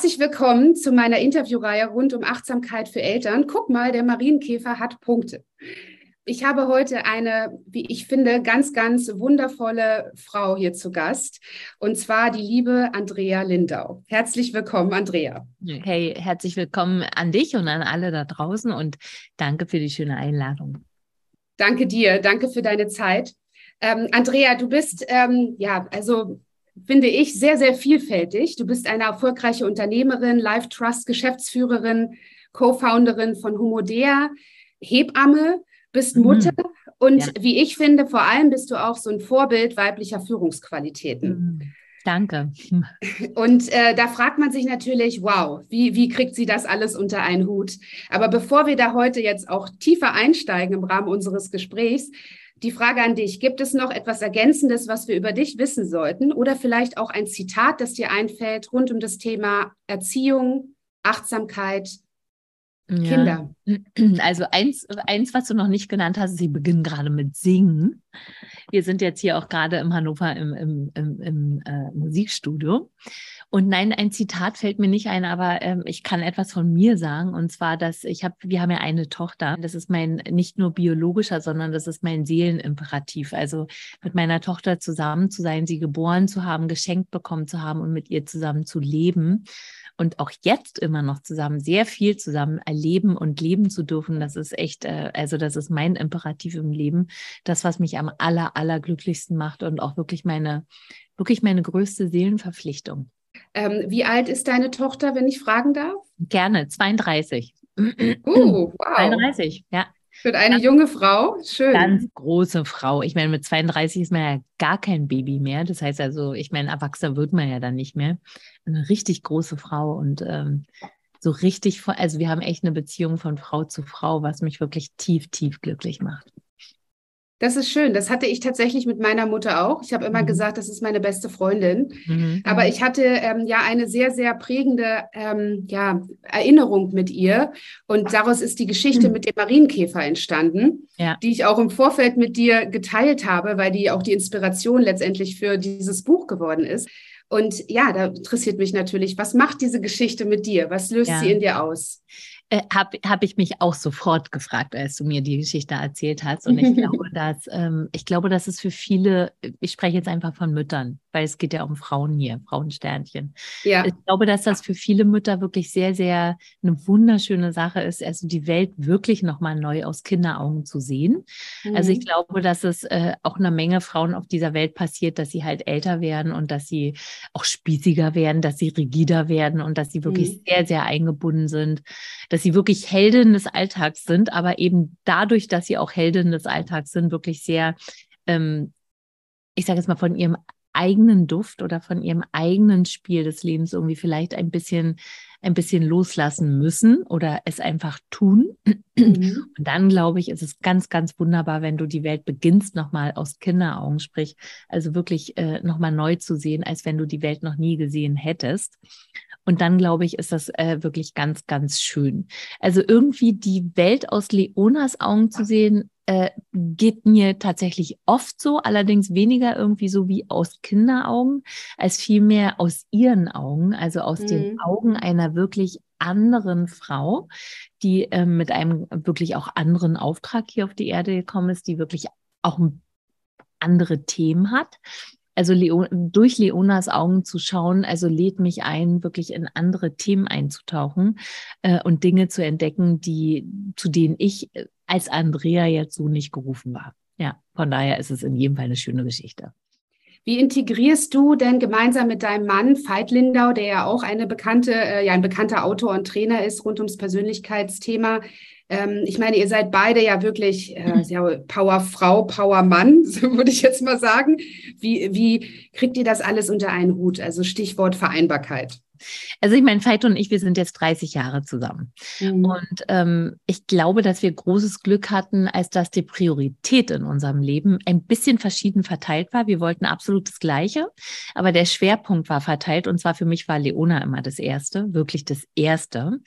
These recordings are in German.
Herzlich willkommen zu meiner Interviewreihe rund um Achtsamkeit für Eltern. Guck mal, der Marienkäfer hat Punkte. Ich habe heute eine, wie ich finde, ganz, ganz wundervolle Frau hier zu Gast, und zwar die liebe Andrea Lindau. Herzlich willkommen, Andrea. Hey, herzlich willkommen an dich und an alle da draußen und danke für die schöne Einladung. Danke dir, danke für deine Zeit. Ähm, Andrea, du bist, ähm, ja, also finde ich, sehr, sehr vielfältig. Du bist eine erfolgreiche Unternehmerin, Life Trust Geschäftsführerin, Co-Founderin von Humodea, Hebamme, bist mhm. Mutter und ja. wie ich finde, vor allem bist du auch so ein Vorbild weiblicher Führungsqualitäten. Mhm. Danke. Und äh, da fragt man sich natürlich, wow, wie, wie kriegt sie das alles unter einen Hut? Aber bevor wir da heute jetzt auch tiefer einsteigen im Rahmen unseres Gesprächs, die Frage an dich, gibt es noch etwas Ergänzendes, was wir über dich wissen sollten? Oder vielleicht auch ein Zitat, das dir einfällt rund um das Thema Erziehung, Achtsamkeit, Kinder? Also eins, eins, was du noch nicht genannt hast, sie beginnen gerade mit Singen. Wir sind jetzt hier auch gerade im Hannover im, im, im, im äh, Musikstudio. Und nein, ein Zitat fällt mir nicht ein, aber ähm, ich kann etwas von mir sagen. Und zwar, dass ich habe, wir haben ja eine Tochter. Das ist mein nicht nur biologischer, sondern das ist mein Seelenimperativ. Also mit meiner Tochter zusammen zu sein, sie geboren zu haben, geschenkt bekommen zu haben und mit ihr zusammen zu leben und auch jetzt immer noch zusammen, sehr viel zusammen erleben und leben zu dürfen, das ist echt, äh, also das ist mein Imperativ im Leben, das, was mich am aller, aller glücklichsten macht und auch wirklich meine, wirklich meine größte Seelenverpflichtung. Ähm, wie alt ist deine Tochter, wenn ich fragen darf? Gerne, 32. Uh, wow. 32, ja. Für eine ganz, junge Frau, schön. Ganz große Frau. Ich meine, mit 32 ist man ja gar kein Baby mehr. Das heißt also, ich meine, erwachsener wird man ja dann nicht mehr. Eine richtig große Frau und ähm, so richtig, also wir haben echt eine Beziehung von Frau zu Frau, was mich wirklich tief, tief glücklich macht. Das ist schön. Das hatte ich tatsächlich mit meiner Mutter auch. Ich habe immer mhm. gesagt, das ist meine beste Freundin. Mhm. Aber ich hatte ähm, ja eine sehr, sehr prägende ähm, ja, Erinnerung mit ihr. Und daraus ist die Geschichte mhm. mit dem Marienkäfer entstanden, ja. die ich auch im Vorfeld mit dir geteilt habe, weil die auch die Inspiration letztendlich für dieses Buch geworden ist. Und ja, da interessiert mich natürlich, was macht diese Geschichte mit dir? Was löst ja. sie in dir aus? Äh, habe hab ich mich auch sofort gefragt, als du mir die Geschichte erzählt hast. Und ich glaube, dass ähm, ich glaube, dass es für viele, ich spreche jetzt einfach von Müttern, weil es geht ja um Frauen hier, Frauensternchen. Ja. Ich glaube, dass das für viele Mütter wirklich sehr, sehr eine wunderschöne Sache ist, also die Welt wirklich nochmal neu aus Kinderaugen zu sehen. Mhm. Also ich mhm. glaube, dass es äh, auch einer Menge Frauen auf dieser Welt passiert, dass sie halt älter werden und dass sie auch spießiger werden, dass sie rigider werden und dass sie wirklich mhm. sehr, sehr eingebunden sind, dass sie wirklich Heldinnen des Alltags sind, aber eben dadurch, dass sie auch Heldinnen des Alltags sind, wirklich sehr ähm, ich sage jetzt mal, von ihrem eigenen Duft oder von ihrem eigenen Spiel des Lebens irgendwie vielleicht ein bisschen, ein bisschen loslassen müssen oder es einfach tun. Mhm. Und dann glaube ich, ist es ganz, ganz wunderbar, wenn du die Welt beginnst, nochmal aus Kinderaugen, sprich, also wirklich äh, nochmal neu zu sehen, als wenn du die Welt noch nie gesehen hättest. Und dann, glaube ich, ist das äh, wirklich ganz, ganz schön. Also irgendwie die Welt aus Leonas Augen zu sehen, äh, geht mir tatsächlich oft so, allerdings weniger irgendwie so wie aus Kinderaugen, als vielmehr aus ihren Augen, also aus mhm. den Augen einer wirklich anderen Frau, die äh, mit einem wirklich auch anderen Auftrag hier auf die Erde gekommen ist, die wirklich auch andere Themen hat. Also Leo, durch Leonas Augen zu schauen, also lädt mich ein, wirklich in andere Themen einzutauchen äh, und Dinge zu entdecken, die zu denen ich äh, als Andrea jetzt so nicht gerufen war. Ja, von daher ist es in jedem Fall eine schöne Geschichte. Wie integrierst du denn gemeinsam mit deinem Mann Veit Lindau, der ja auch eine bekannte, äh, ja ein bekannter Autor und Trainer ist rund ums Persönlichkeitsthema? Ähm, ich meine, ihr seid beide ja wirklich äh, ja, Powerfrau, Powermann, so würde ich jetzt mal sagen. Wie, wie kriegt ihr das alles unter einen Hut? Also Stichwort Vereinbarkeit. Also ich meine, Veit und ich, wir sind jetzt 30 Jahre zusammen. Mhm. Und ähm, ich glaube, dass wir großes Glück hatten, als dass die Priorität in unserem Leben ein bisschen verschieden verteilt war. Wir wollten absolut das Gleiche, aber der Schwerpunkt war verteilt. Und zwar für mich war Leona immer das Erste, wirklich das Erste.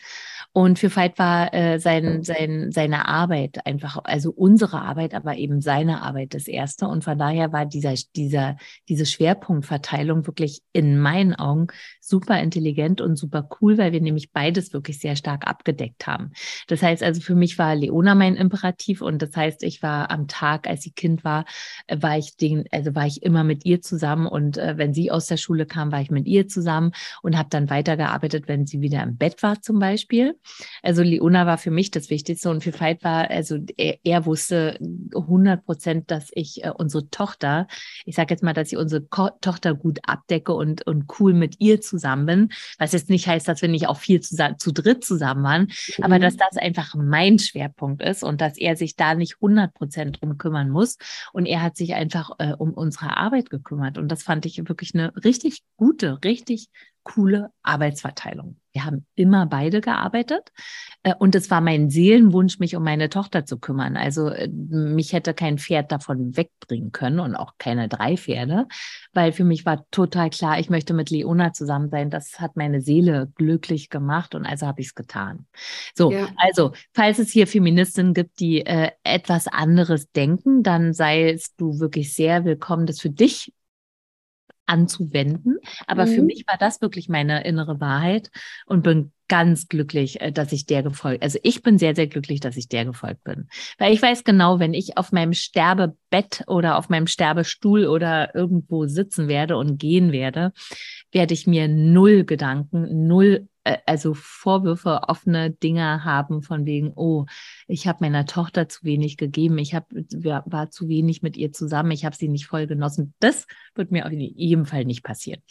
Und für Veit war äh, sein, sein, seine Arbeit einfach, also unsere Arbeit, aber eben seine Arbeit das Erste. Und von daher war dieser, dieser, diese Schwerpunktverteilung wirklich in meinen Augen super intelligent und super cool, weil wir nämlich beides wirklich sehr stark abgedeckt haben. Das heißt also, für mich war Leona mein Imperativ und das heißt, ich war am Tag, als sie Kind war, äh, war ich den, also war ich immer mit ihr zusammen und äh, wenn sie aus der Schule kam, war ich mit ihr zusammen und habe dann weitergearbeitet, wenn sie wieder im Bett war zum Beispiel. Also Leona war für mich das Wichtigste und für Veit war, also er, er wusste 100 Prozent, dass ich äh, unsere Tochter, ich sage jetzt mal, dass ich unsere Ko Tochter gut abdecke und, und cool mit ihr zusammen bin, was jetzt nicht heißt, dass wir nicht auch viel zu, zu dritt zusammen waren, mhm. aber dass das einfach mein Schwerpunkt ist und dass er sich da nicht 100 Prozent drum kümmern muss. Und er hat sich einfach äh, um unsere Arbeit gekümmert. Und das fand ich wirklich eine richtig gute, richtig coole Arbeitsverteilung. Wir haben immer beide gearbeitet äh, und es war mein Seelenwunsch, mich um meine Tochter zu kümmern. Also äh, mich hätte kein Pferd davon wegbringen können und auch keine drei Pferde, weil für mich war total klar, ich möchte mit Leona zusammen sein. Das hat meine Seele glücklich gemacht und also habe ich es getan. So, ja. also falls es hier Feministinnen gibt, die äh, etwas anderes denken, dann seist du wirklich sehr willkommen, das für dich anzuwenden. Aber mhm. für mich war das wirklich meine innere Wahrheit und bin ganz glücklich, äh, dass ich der gefolgt. Also ich bin sehr, sehr glücklich, dass ich der gefolgt bin. Weil ich weiß genau, wenn ich auf meinem Sterbebett oder auf meinem Sterbestuhl oder irgendwo sitzen werde und gehen werde, werde ich mir null Gedanken, null also Vorwürfe, offene Dinge haben von wegen, oh, ich habe meiner Tochter zu wenig gegeben, ich hab, war zu wenig mit ihr zusammen, ich habe sie nicht voll genossen. Das wird mir auf jeden Fall nicht passieren.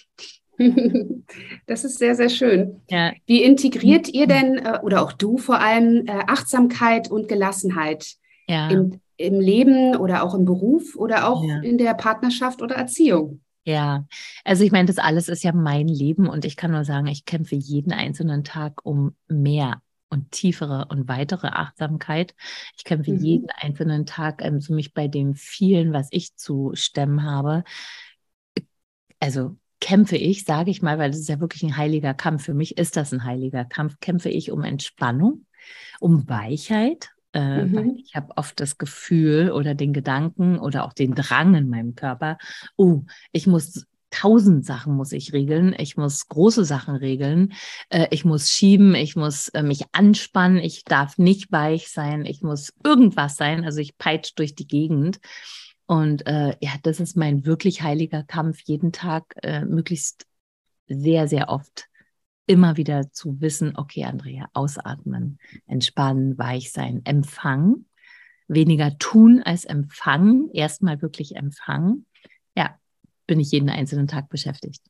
Das ist sehr, sehr schön. Ja. Wie integriert ihr denn äh, oder auch du vor allem äh, Achtsamkeit und Gelassenheit ja. im, im, Leben oder auch im Beruf oder auch ja. in der Partnerschaft oder Erziehung? Ja, also ich meine, das alles ist ja mein Leben und ich kann nur sagen, ich kämpfe jeden einzelnen Tag um mehr und tiefere und weitere Achtsamkeit. Ich kämpfe mhm. jeden einzelnen Tag ähm, so mich bei dem vielen, was ich zu stemmen habe. Also kämpfe ich, sage ich mal, weil das ist ja wirklich ein heiliger Kampf. Für mich ist das ein heiliger Kampf. Kämpfe ich um Entspannung, um Weichheit, äh, mhm. ich habe oft das Gefühl oder den Gedanken oder auch den Drang in meinem Körper, oh, ich muss tausend Sachen muss ich regeln. Ich muss große Sachen regeln. Äh, ich muss schieben. Ich muss äh, mich anspannen. Ich darf nicht weich sein. Ich muss irgendwas sein. Also ich peitsch durch die Gegend. Und äh, ja, das ist mein wirklich heiliger Kampf, jeden Tag äh, möglichst sehr, sehr oft immer wieder zu wissen, okay, Andrea, ausatmen, entspannen, weich sein, empfangen, weniger tun als empfangen, erstmal wirklich empfangen. Ja, bin ich jeden einzelnen Tag beschäftigt.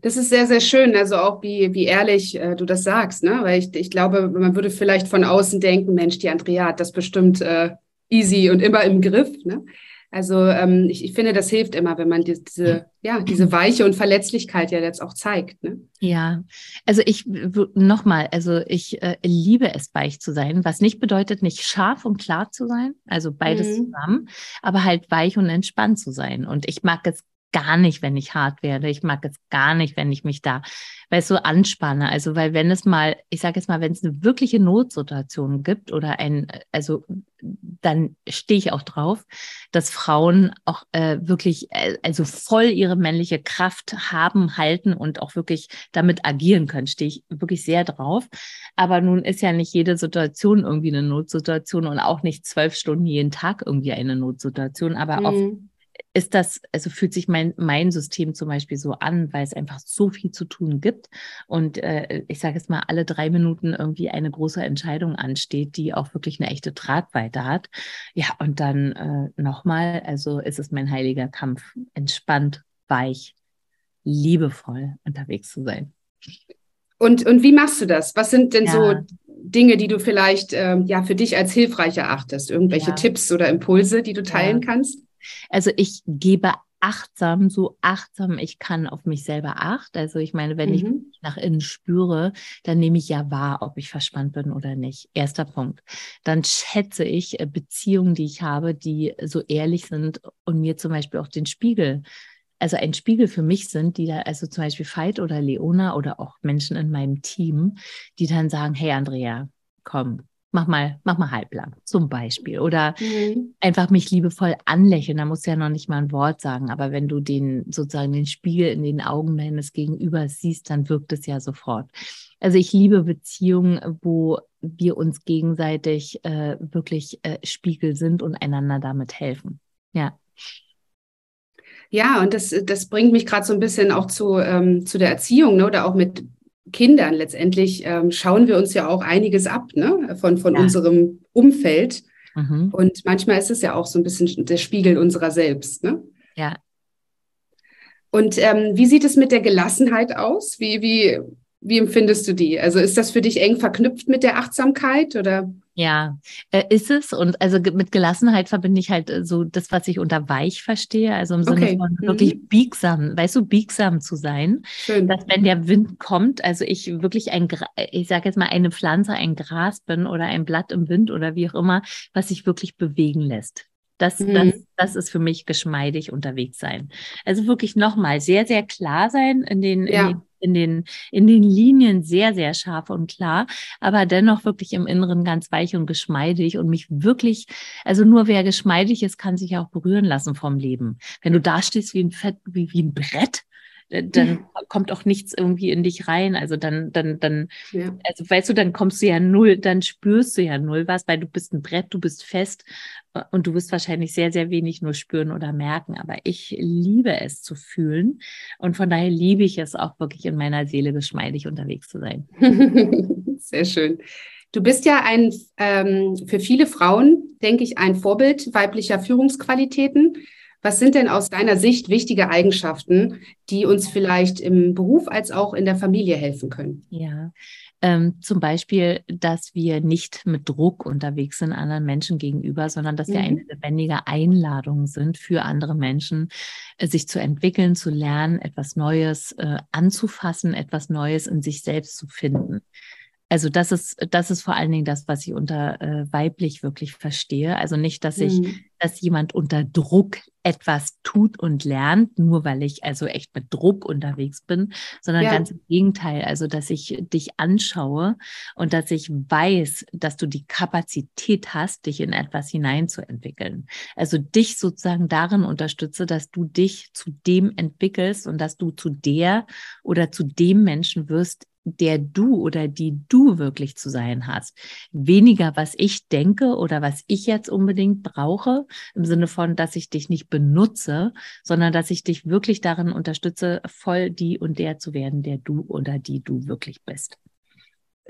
Das ist sehr, sehr schön, also auch wie, wie ehrlich äh, du das sagst, ne? Weil ich, ich glaube, man würde vielleicht von außen denken, Mensch, die Andrea hat das bestimmt äh, easy und immer im Griff, ne? Also ähm, ich, ich, finde, das hilft immer, wenn man die, diese, ja, diese Weiche und Verletzlichkeit ja jetzt auch zeigt. Ne? Ja, also ich nochmal, also ich äh, liebe es, weich zu sein, was nicht bedeutet, nicht scharf und klar zu sein, also beides mhm. zusammen, aber halt weich und entspannt zu sein. Und ich mag es gar nicht, wenn ich hart werde. Ich mag es gar nicht, wenn ich mich da, weil so anspanne. Also, weil wenn es mal, ich sage jetzt mal, wenn es eine wirkliche Notsituation gibt oder ein, also dann stehe ich auch drauf, dass Frauen auch äh, wirklich, äh, also voll ihre männliche Kraft haben, halten und auch wirklich damit agieren können. Stehe ich wirklich sehr drauf. Aber nun ist ja nicht jede Situation irgendwie eine Notsituation und auch nicht zwölf Stunden jeden Tag irgendwie eine Notsituation. Aber mhm. oft ist das, also fühlt sich mein, mein System zum Beispiel so an, weil es einfach so viel zu tun gibt. Und äh, ich sage jetzt mal, alle drei Minuten irgendwie eine große Entscheidung ansteht, die auch wirklich eine echte Tragweite hat. Ja, und dann äh, nochmal, also ist es mein heiliger Kampf, entspannt, weich, liebevoll unterwegs zu sein. Und, und wie machst du das? Was sind denn ja. so Dinge, die du vielleicht ähm, ja für dich als hilfreich erachtest? Irgendwelche ja. Tipps oder Impulse, die du teilen ja. kannst? Also ich gebe achtsam, so achtsam ich kann auf mich selber acht. Also ich meine, wenn mhm. ich nach innen spüre, dann nehme ich ja wahr, ob ich verspannt bin oder nicht. Erster Punkt. Dann schätze ich äh, Beziehungen, die ich habe, die so ehrlich sind und mir zum Beispiel auch den Spiegel also ein Spiegel für mich sind, die da, also zum Beispiel Veit oder Leona oder auch Menschen in meinem Team, die dann sagen, hey Andrea, komm, mach mal, mach mal halblang, zum Beispiel. Oder mhm. einfach mich liebevoll anlächeln. Da musst du ja noch nicht mal ein Wort sagen. Aber wenn du den sozusagen den Spiegel in den Augen deines Gegenübers siehst, dann wirkt es ja sofort. Also ich liebe Beziehungen, wo wir uns gegenseitig äh, wirklich äh, Spiegel sind und einander damit helfen. Ja. Ja, und das, das bringt mich gerade so ein bisschen auch zu, ähm, zu der Erziehung ne? oder auch mit Kindern letztendlich ähm, schauen wir uns ja auch einiges ab ne? von, von ja. unserem Umfeld. Mhm. Und manchmal ist es ja auch so ein bisschen der Spiegel unserer selbst. Ne? Ja. Und ähm, wie sieht es mit der Gelassenheit aus? Wie, wie, wie empfindest du die? Also ist das für dich eng verknüpft mit der Achtsamkeit oder? Ja, äh, ist es. Und also mit Gelassenheit verbinde ich halt äh, so das, was ich unter weich verstehe. Also im Sinne okay. von wirklich mhm. biegsam, weißt du, biegsam zu sein. Schön. Dass wenn der Wind kommt, also ich wirklich ein, ich sage jetzt mal eine Pflanze, ein Gras bin oder ein Blatt im Wind oder wie auch immer, was sich wirklich bewegen lässt. Das, mhm. das, das ist für mich geschmeidig unterwegs sein. Also wirklich nochmal sehr, sehr klar sein in den, ja. in den in den, in den Linien sehr, sehr scharf und klar, aber dennoch wirklich im Inneren ganz weich und geschmeidig und mich wirklich, also nur wer geschmeidig ist, kann sich auch berühren lassen vom Leben. Wenn du da stehst wie ein Fett, wie, wie ein Brett, dann ja. kommt auch nichts irgendwie in dich rein. Also dann, dann, dann, ja. also weißt du, dann kommst du ja null, dann spürst du ja null was, weil du bist ein Brett, du bist fest äh, und du wirst wahrscheinlich sehr, sehr wenig nur spüren oder merken. Aber ich liebe es zu fühlen und von daher liebe ich es auch wirklich in meiner Seele geschmeidig unterwegs zu sein. sehr schön. Du bist ja ein ähm, für viele Frauen, denke ich, ein Vorbild weiblicher Führungsqualitäten. Was sind denn aus deiner Sicht wichtige Eigenschaften, die uns vielleicht im Beruf als auch in der Familie helfen können? Ja, ähm, zum Beispiel, dass wir nicht mit Druck unterwegs sind anderen Menschen gegenüber, sondern dass mhm. wir eine lebendige Einladung sind für andere Menschen, äh, sich zu entwickeln, zu lernen, etwas Neues äh, anzufassen, etwas Neues in sich selbst zu finden. Also das ist, das ist vor allen Dingen das, was ich unter äh, weiblich wirklich verstehe. Also nicht, dass ich, mhm. dass jemand unter Druck etwas tut und lernt, nur weil ich also echt mit Druck unterwegs bin, sondern ja. ganz im Gegenteil. Also, dass ich dich anschaue und dass ich weiß, dass du die Kapazität hast, dich in etwas hineinzuentwickeln. Also dich sozusagen darin unterstütze, dass du dich zu dem entwickelst und dass du zu der oder zu dem Menschen wirst, der du oder die du wirklich zu sein hast. Weniger, was ich denke oder was ich jetzt unbedingt brauche, im Sinne von, dass ich dich nicht benutze, sondern dass ich dich wirklich darin unterstütze, voll die und der zu werden, der du oder die du wirklich bist.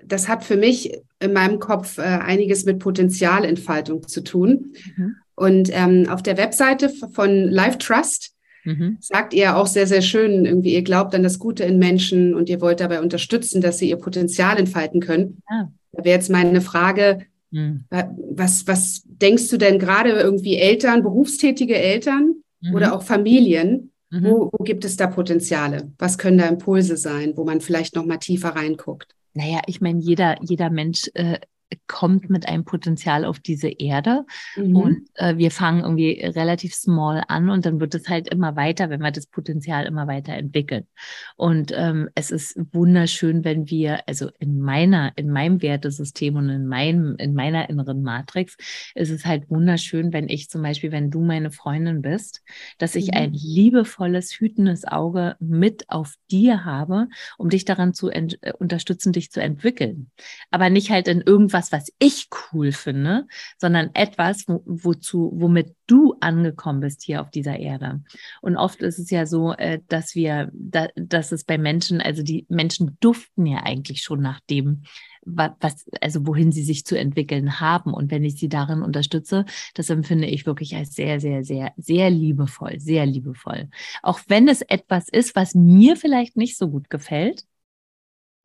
Das hat für mich in meinem Kopf äh, einiges mit Potenzialentfaltung zu tun. Mhm. Und ähm, auf der Webseite von Life Trust Mhm. Sagt ihr auch sehr, sehr schön, irgendwie, ihr glaubt an das Gute in Menschen und ihr wollt dabei unterstützen, dass sie ihr Potenzial entfalten können. Ja. Da wäre jetzt meine Frage, mhm. was, was denkst du denn gerade irgendwie Eltern, berufstätige Eltern mhm. oder auch Familien? Mhm. Wo, wo gibt es da Potenziale? Was können da Impulse sein, wo man vielleicht noch mal tiefer reinguckt? Naja, ich meine, jeder, jeder Mensch äh, kommt mit einem Potenzial auf diese Erde mhm. und äh, wir fangen irgendwie relativ small an und dann wird es halt immer weiter, wenn wir das Potenzial immer weiter entwickeln. Und ähm, es ist wunderschön, wenn wir, also in meiner, in meinem Wertesystem und in meinem, in meiner inneren Matrix, ist es halt wunderschön, wenn ich zum Beispiel, wenn du meine Freundin bist, dass ich mhm. ein liebevolles, hütendes Auge mit auf dir habe, um dich daran zu äh, unterstützen, dich zu entwickeln. Aber nicht halt in irgendwas etwas, was ich cool finde, sondern etwas, wo, wozu, womit du angekommen bist hier auf dieser Erde. Und oft ist es ja so, äh, dass wir, dass es bei Menschen, also die Menschen duften ja eigentlich schon nach dem, was, also wohin sie sich zu entwickeln haben. Und wenn ich sie darin unterstütze, das empfinde ich wirklich als sehr, sehr, sehr, sehr liebevoll, sehr liebevoll. Auch wenn es etwas ist, was mir vielleicht nicht so gut gefällt,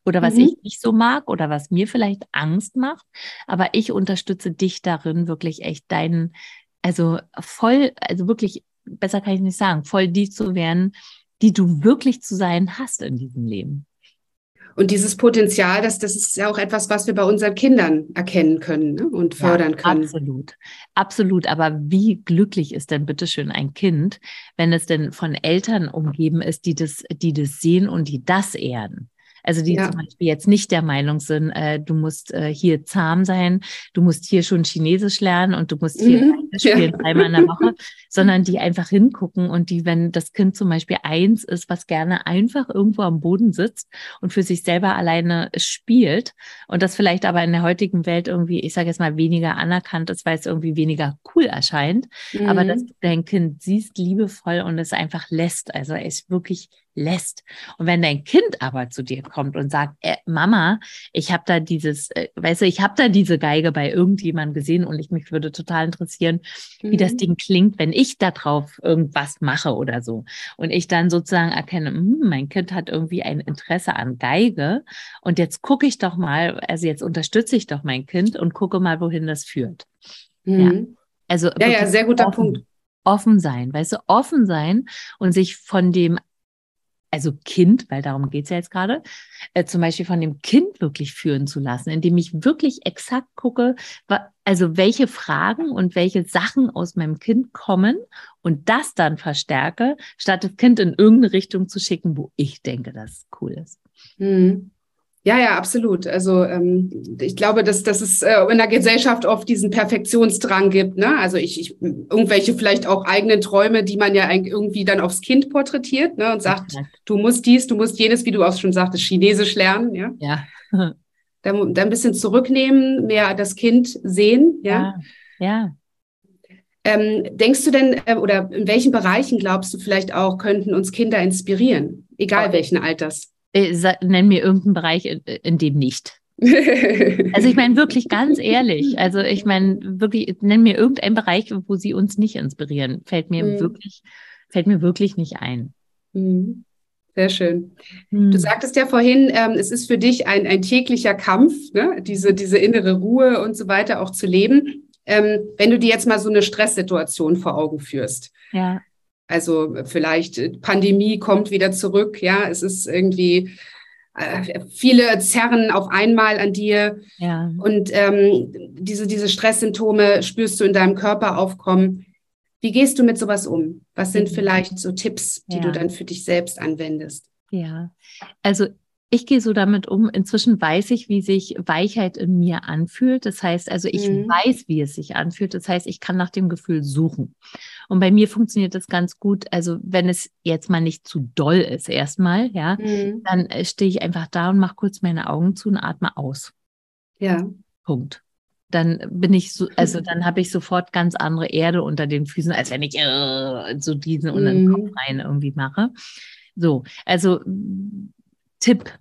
oder was mhm. ich nicht so mag oder was mir vielleicht Angst macht. Aber ich unterstütze dich darin, wirklich echt deinen, also voll, also wirklich, besser kann ich nicht sagen, voll die zu werden, die du wirklich zu sein hast in diesem Leben. Und dieses Potenzial, das, das ist ja auch etwas, was wir bei unseren Kindern erkennen können ne? und fördern ja, können. Absolut, absolut. Aber wie glücklich ist denn bitteschön ein Kind, wenn es denn von Eltern umgeben ist, die das, die das sehen und die das ehren? Also die ja. zum Beispiel jetzt nicht der Meinung sind, äh, du musst äh, hier zahm sein, du musst hier schon Chinesisch lernen und du musst hier mhm. spielen ja. dreimal in der Woche, sondern die einfach hingucken und die, wenn das Kind zum Beispiel eins ist, was gerne einfach irgendwo am Boden sitzt und für sich selber alleine spielt und das vielleicht aber in der heutigen Welt irgendwie, ich sage jetzt mal, weniger anerkannt ist, weil es irgendwie weniger cool erscheint, mhm. aber dass du dein Kind siehst liebevoll und es einfach lässt, also es wirklich lässt. Und wenn dein Kind aber zu dir kommt und sagt, äh, Mama, ich habe da dieses, äh, weißt du, ich habe da diese Geige bei irgendjemandem gesehen und ich mich würde total interessieren, mhm. wie das mhm. Ding klingt, wenn ich da drauf irgendwas mache oder so. Und ich dann sozusagen erkenne, hm, mein Kind hat irgendwie ein Interesse an Geige und jetzt gucke ich doch mal, also jetzt unterstütze ich doch mein Kind und gucke mal, wohin das führt. Mhm. Ja. Also ja, ja, sehr guter offen, Punkt. Offen sein, weißt du, offen sein und sich von dem also Kind, weil darum geht es ja jetzt gerade, äh, zum Beispiel von dem Kind wirklich führen zu lassen, indem ich wirklich exakt gucke, also welche Fragen und welche Sachen aus meinem Kind kommen und das dann verstärke, statt das Kind in irgendeine Richtung zu schicken, wo ich denke, dass es cool ist. Mhm. Ja, ja, absolut. Also ähm, ich glaube, dass, dass es äh, in der Gesellschaft oft diesen Perfektionsdrang gibt. Ne? Also ich, ich irgendwelche vielleicht auch eigenen Träume, die man ja irgendwie dann aufs Kind porträtiert ne? und sagt, ja. du musst dies, du musst jenes, wie du auch schon sagtest, Chinesisch lernen. Ja. ja. dann, dann ein bisschen zurücknehmen, mehr das Kind sehen. Ja. Ja. ja. Ähm, denkst du denn, äh, oder in welchen Bereichen glaubst du vielleicht auch, könnten uns Kinder inspirieren, egal welchen Alters? Äh, nenn mir irgendeinen Bereich, in, in dem nicht. also ich meine wirklich ganz ehrlich, also ich meine wirklich, nenn mir irgendeinen Bereich, wo sie uns nicht inspirieren. Fällt mir mhm. wirklich, fällt mir wirklich nicht ein. Mhm. Sehr schön. Mhm. Du sagtest ja vorhin, ähm, es ist für dich ein, ein täglicher Kampf, ne? diese, diese innere Ruhe und so weiter auch zu leben. Ähm, wenn du dir jetzt mal so eine Stresssituation vor Augen führst. Ja. Also vielleicht äh, Pandemie kommt wieder zurück, ja, es ist irgendwie äh, viele zerren auf einmal an dir ja. und ähm, diese, diese Stresssymptome spürst du in deinem Körper aufkommen. Wie gehst du mit sowas um? Was sind mhm. vielleicht so Tipps, die ja. du dann für dich selbst anwendest? Ja, also ich gehe so damit um. Inzwischen weiß ich, wie sich Weichheit in mir anfühlt. Das heißt also, ich mhm. weiß, wie es sich anfühlt. Das heißt, ich kann nach dem Gefühl suchen. Und bei mir funktioniert das ganz gut. Also, wenn es jetzt mal nicht zu doll ist, erstmal, ja, mhm. dann äh, stehe ich einfach da und mache kurz meine Augen zu und atme aus. Ja. Punkt. Dann bin ich so, also dann habe ich sofort ganz andere Erde unter den Füßen, als wenn ich äh, so diesen mhm. unter den Kopf rein irgendwie mache. So, also Tipp.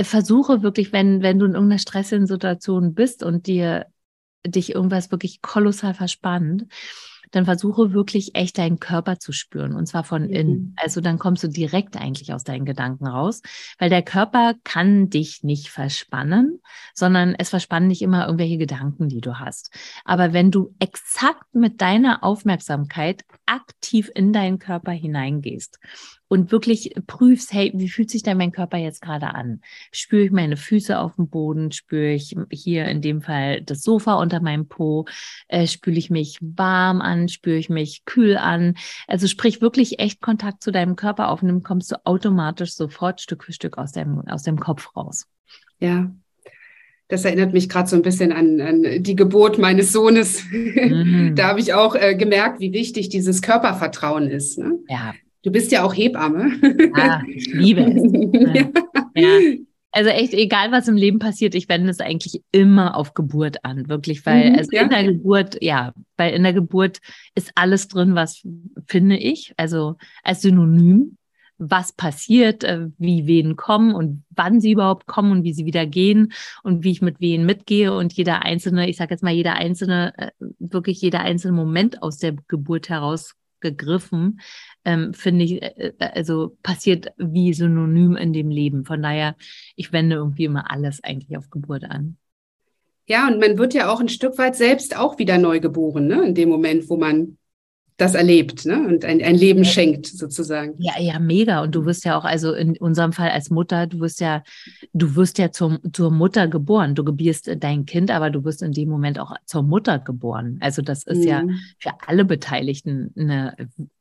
Versuche wirklich, wenn, wenn du in irgendeiner stressigen Situation bist und dir dich irgendwas wirklich kolossal verspannt, dann versuche wirklich echt deinen Körper zu spüren und zwar von mhm. innen. Also dann kommst du direkt eigentlich aus deinen Gedanken raus, weil der Körper kann dich nicht verspannen, sondern es verspannen nicht immer irgendwelche Gedanken, die du hast. Aber wenn du exakt mit deiner Aufmerksamkeit aktiv in deinen Körper hineingehst und wirklich prüfst, hey, wie fühlt sich denn mein Körper jetzt gerade an? Spüre ich meine Füße auf dem Boden? Spüre ich hier in dem Fall das Sofa unter meinem Po? Äh, spüre ich mich warm an? Spüre ich mich kühl an? Also sprich wirklich echt Kontakt zu deinem Körper auf und dann kommst du automatisch sofort Stück für Stück aus dem, aus dem Kopf raus. Ja, das erinnert mich gerade so ein bisschen an, an, die Geburt meines Sohnes. Mhm. da habe ich auch äh, gemerkt, wie wichtig dieses Körpervertrauen ist. Ne? Ja. Du bist ja auch Hebamme. Ja, ich liebe es. ja. ja. Also echt, egal was im Leben passiert, ich wende es eigentlich immer auf Geburt an, wirklich, weil mhm, also ja. in der Geburt, ja, weil in der Geburt ist alles drin, was finde ich, also als Synonym was passiert, äh, wie Wehen kommen und wann sie überhaupt kommen und wie sie wieder gehen und wie ich mit Wehen mitgehe und jeder einzelne, ich sage jetzt mal jeder einzelne, äh, wirklich jeder einzelne Moment aus der Geburt heraus gegriffen, ähm, finde ich, äh, also passiert wie synonym in dem Leben. Von daher, ich wende irgendwie immer alles eigentlich auf Geburt an. Ja, und man wird ja auch ein Stück weit selbst auch wieder neu geboren, ne? In dem Moment, wo man das erlebt ne? und ein, ein Leben schenkt sozusagen. Ja, ja, mega. Und du wirst ja auch, also in unserem Fall als Mutter, du wirst ja, du wirst ja zum, zur Mutter geboren. Du gebierst dein Kind, aber du wirst in dem Moment auch zur Mutter geboren. Also das ist mhm. ja für alle Beteiligten eine,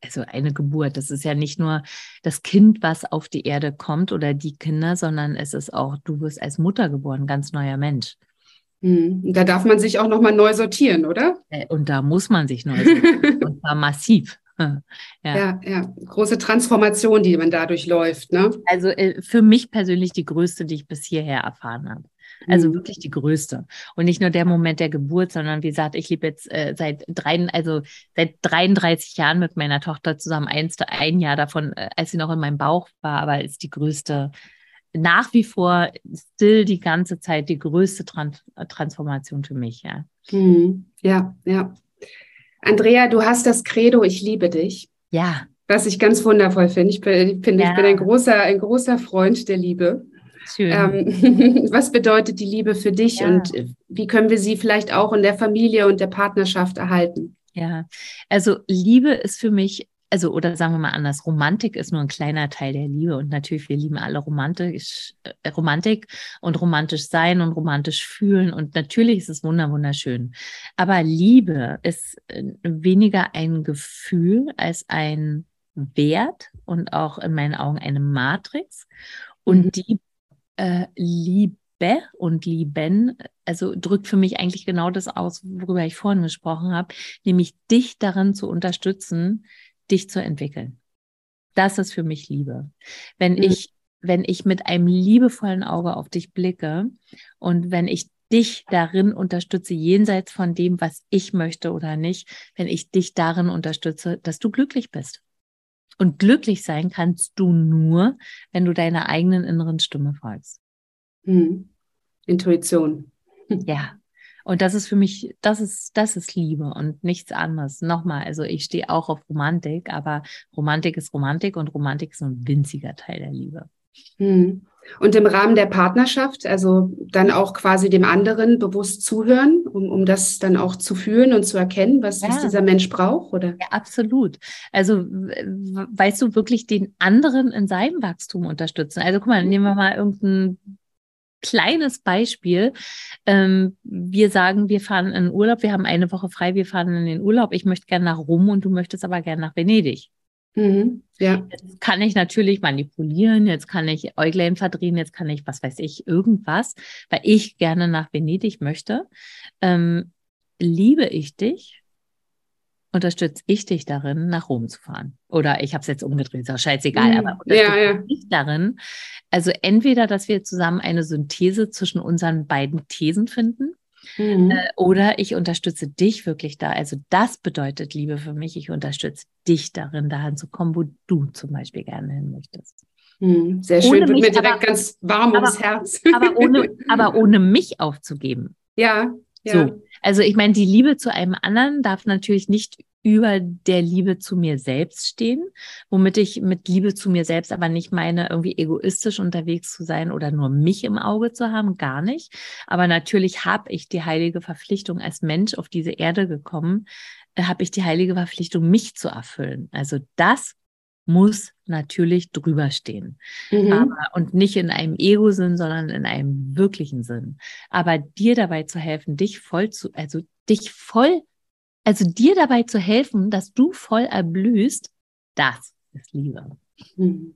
also eine Geburt. Das ist ja nicht nur das Kind, was auf die Erde kommt oder die Kinder, sondern es ist auch, du wirst als Mutter geboren, ganz neuer Mensch. Mhm. Da darf man sich auch nochmal neu sortieren, oder? Äh, und da muss man sich neu sortieren. und zwar massiv. Ja. ja. ja, Große Transformation, die man dadurch läuft. Ne? Also äh, für mich persönlich die größte, die ich bis hierher erfahren habe. Also mhm. wirklich die größte. Und nicht nur der Moment der Geburt, sondern wie gesagt, ich lebe jetzt äh, seit drei, also seit 33 Jahren mit meiner Tochter zusammen. Eins, ein Jahr davon, äh, als sie noch in meinem Bauch war, aber ist die größte nach wie vor still die ganze Zeit die größte Trans Transformation für mich, ja. Mhm. Ja, ja. Andrea, du hast das Credo, ich liebe dich. Ja. Was ich ganz wundervoll finde. Ich bin, bin, ja. ich bin ein, großer, ein großer Freund der Liebe. Schön. Ähm, was bedeutet die Liebe für dich ja. und wie können wir sie vielleicht auch in der Familie und der Partnerschaft erhalten? Ja, also Liebe ist für mich also oder sagen wir mal anders, Romantik ist nur ein kleiner Teil der Liebe und natürlich, wir lieben alle romantisch, äh, Romantik und romantisch sein und romantisch fühlen und natürlich ist es wunderschön. Aber Liebe ist äh, weniger ein Gefühl als ein Wert und auch in meinen Augen eine Matrix und mhm. die äh, Liebe und lieben, also drückt für mich eigentlich genau das aus, worüber ich vorhin gesprochen habe, nämlich dich darin zu unterstützen, dich zu entwickeln. Das ist für mich Liebe. Wenn mhm. ich, wenn ich mit einem liebevollen Auge auf dich blicke und wenn ich dich darin unterstütze, jenseits von dem, was ich möchte oder nicht, wenn ich dich darin unterstütze, dass du glücklich bist. Und glücklich sein kannst du nur, wenn du deiner eigenen inneren Stimme folgst. Mhm. Intuition. Ja, und das ist für mich, das ist, das ist Liebe und nichts anderes. Nochmal, also ich stehe auch auf Romantik, aber Romantik ist Romantik und Romantik ist ein winziger Teil der Liebe. Hm. Und im Rahmen der Partnerschaft, also dann auch quasi dem anderen bewusst zuhören, um, um das dann auch zu fühlen und zu erkennen, was, ja. was dieser Mensch braucht, oder? Ja, absolut. Also, weißt du, wirklich den anderen in seinem Wachstum unterstützen. Also, guck mal, nehmen wir mal irgendein kleines Beispiel. Ähm, wir sagen, wir fahren in Urlaub, wir haben eine Woche frei, wir fahren in den Urlaub. Ich möchte gerne nach Rom und du möchtest aber gerne nach Venedig. Mhm, ja. Jetzt kann ich natürlich manipulieren, jetzt kann ich Äuglein verdrehen, jetzt kann ich, was weiß ich, irgendwas, weil ich gerne nach Venedig möchte. Ähm, liebe ich dich? Unterstütze ich dich darin, nach Rom zu fahren. Oder ich habe es jetzt umgedreht, ist auch scheißegal, mhm. aber unterstütze ja, ja. dich darin. Also entweder, dass wir zusammen eine Synthese zwischen unseren beiden Thesen finden, mhm. äh, oder ich unterstütze dich wirklich da. Also das bedeutet Liebe für mich. Ich unterstütze dich darin, dahin zu kommen, wo du zum Beispiel gerne hin möchtest. Mhm. Sehr schön, ohne wird mir direkt aber, ganz warm ums Herz. Aber ohne, aber ohne mich aufzugeben. Ja, ja. So. Also ich meine, die Liebe zu einem anderen darf natürlich nicht über der Liebe zu mir selbst stehen, womit ich mit Liebe zu mir selbst aber nicht meine, irgendwie egoistisch unterwegs zu sein oder nur mich im Auge zu haben, gar nicht. Aber natürlich habe ich die heilige Verpflichtung als Mensch auf diese Erde gekommen, äh, habe ich die heilige Verpflichtung, mich zu erfüllen. Also das muss natürlich drüber stehen. Mhm. Aber, und nicht in einem Ego-Sinn, sondern in einem wirklichen Sinn. Aber dir dabei zu helfen, dich voll zu, also dich voll, also dir dabei zu helfen, dass du voll erblühst, das ist Liebe. Mhm.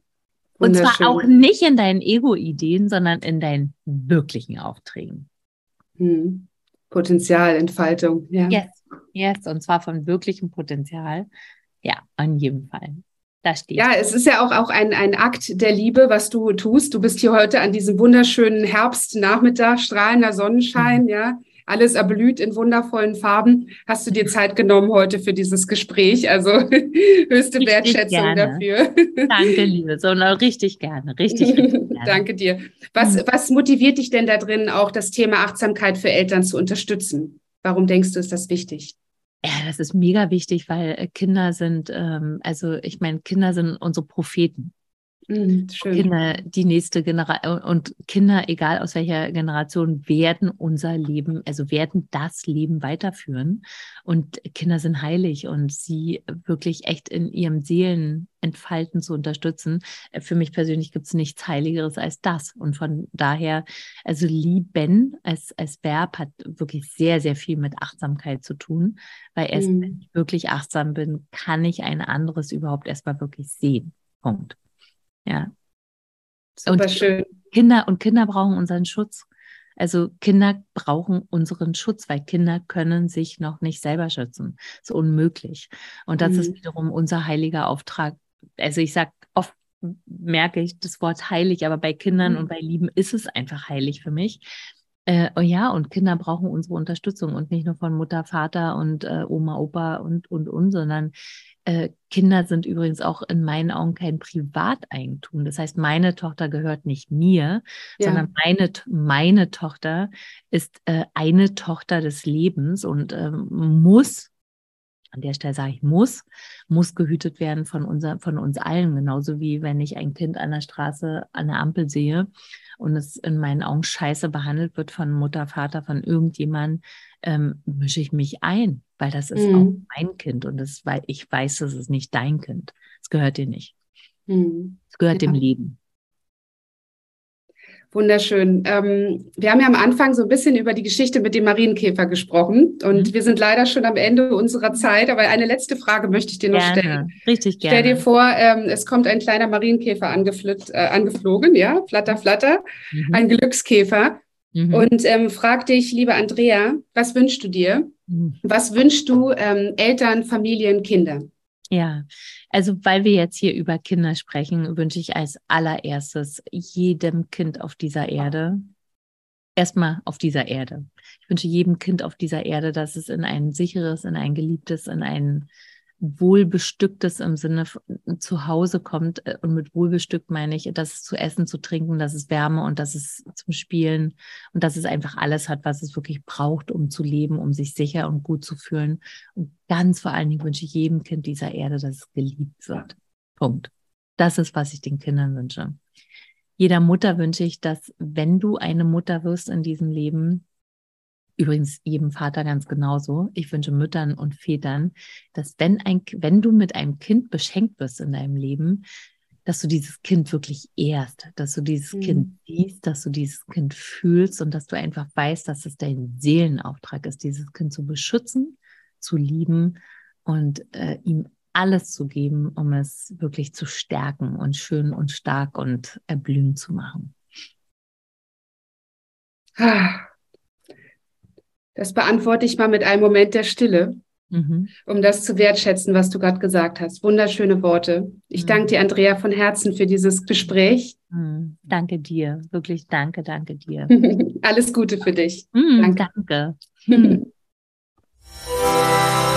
Und zwar auch nicht in deinen Ego-Ideen, sondern in deinen wirklichen Aufträgen. Mhm. Potenzialentfaltung, ja. Yes, yes, und zwar von wirklichem Potenzial. Ja, an jedem Fall. Ja, es ist ja auch, auch ein, ein Akt der Liebe, was du tust. Du bist hier heute an diesem wunderschönen Herbstnachmittag, strahlender Sonnenschein, mhm. ja. Alles erblüht in wundervollen Farben. Hast du dir Zeit genommen heute für dieses Gespräch? Also höchste richtig Wertschätzung gerne. dafür. Danke, liebe Sonne, richtig gerne, richtig, richtig gerne. Danke dir. Was, mhm. was motiviert dich denn da drin, auch das Thema Achtsamkeit für Eltern zu unterstützen? Warum denkst du, ist das wichtig? Ja, das ist mega wichtig, weil äh, Kinder sind, ähm, also ich meine, Kinder sind unsere Propheten. Mhm, Kinder, die nächste Generation und Kinder, egal aus welcher Generation, werden unser Leben, also werden das Leben weiterführen. Und Kinder sind heilig und sie wirklich echt in ihrem Seelenentfalten zu unterstützen. Für mich persönlich gibt es nichts Heiligeres als das. Und von daher, also lieben als, als Verb hat wirklich sehr, sehr viel mit Achtsamkeit zu tun, weil erst mhm. wenn ich wirklich achtsam bin, kann ich ein anderes überhaupt erstmal wirklich sehen. Punkt. Ja. Super und schön. Kinder und Kinder brauchen unseren Schutz. Also Kinder brauchen unseren Schutz, weil Kinder können sich noch nicht selber schützen. Das ist unmöglich. Und das mhm. ist wiederum unser heiliger Auftrag. Also ich sage oft merke ich das Wort heilig, aber bei Kindern mhm. und bei Lieben ist es einfach heilig für mich. Äh, oh ja, und Kinder brauchen unsere Unterstützung und nicht nur von Mutter, Vater und äh, Oma, Opa und, und, und, sondern äh, Kinder sind übrigens auch in meinen Augen kein Privateigentum. Das heißt, meine Tochter gehört nicht mir, ja. sondern meine, meine Tochter ist äh, eine Tochter des Lebens und äh, muss, an der Stelle sage ich muss, muss gehütet werden von, unser, von uns allen. Genauso wie wenn ich ein Kind an der Straße an der Ampel sehe und es in meinen Augen scheiße behandelt wird von Mutter, Vater, von irgendjemandem, ähm, mische ich mich ein, weil das ist mhm. auch mein Kind und das, weil ich weiß, das ist nicht dein Kind. Es gehört dir nicht. Mhm. Es gehört ja. dem Leben. Wunderschön. Ähm, wir haben ja am Anfang so ein bisschen über die Geschichte mit dem Marienkäfer gesprochen und mhm. wir sind leider schon am Ende unserer Zeit, aber eine letzte Frage möchte ich dir noch gerne. stellen. Richtig gerne. Stell dir vor, ähm, es kommt ein kleiner Marienkäfer äh, angeflogen, ja, flatter, flatter, mhm. ein Glückskäfer mhm. und ähm, frag dich, liebe Andrea, was wünschst du dir? Mhm. Was wünschst du ähm, Eltern, Familien, Kindern? Ja, also weil wir jetzt hier über Kinder sprechen, wünsche ich als allererstes jedem Kind auf dieser Erde, erstmal auf dieser Erde. Ich wünsche jedem Kind auf dieser Erde, dass es in ein sicheres, in ein geliebtes, in ein wohlbestücktes im Sinne zu Hause kommt. Äh, und mit wohlbestückt meine ich, dass es zu essen, zu trinken, dass es Wärme und dass es zum Spielen und dass es einfach alles hat, was es wirklich braucht, um zu leben, um sich sicher und gut zu fühlen. Und ganz vor allen Dingen wünsche ich jedem Kind dieser Erde, dass es geliebt wird. Punkt. Das ist, was ich den Kindern wünsche. Jeder Mutter wünsche ich, dass wenn du eine Mutter wirst in diesem Leben, Übrigens jedem Vater ganz genauso. Ich wünsche Müttern und Vätern, dass wenn ein, wenn du mit einem Kind beschenkt wirst in deinem Leben, dass du dieses Kind wirklich ehrst, dass du dieses mhm. Kind siehst, dass du dieses Kind fühlst und dass du einfach weißt, dass es dein Seelenauftrag ist, dieses Kind zu beschützen, zu lieben und äh, ihm alles zu geben, um es wirklich zu stärken und schön und stark und erblühen zu machen. Das beantworte ich mal mit einem Moment der Stille, mhm. um das zu wertschätzen, was du gerade gesagt hast. Wunderschöne Worte. Ich mhm. danke dir, Andrea, von Herzen für dieses Gespräch. Mhm. Danke dir, wirklich danke, danke dir. Alles Gute für dich. Mhm, danke. danke.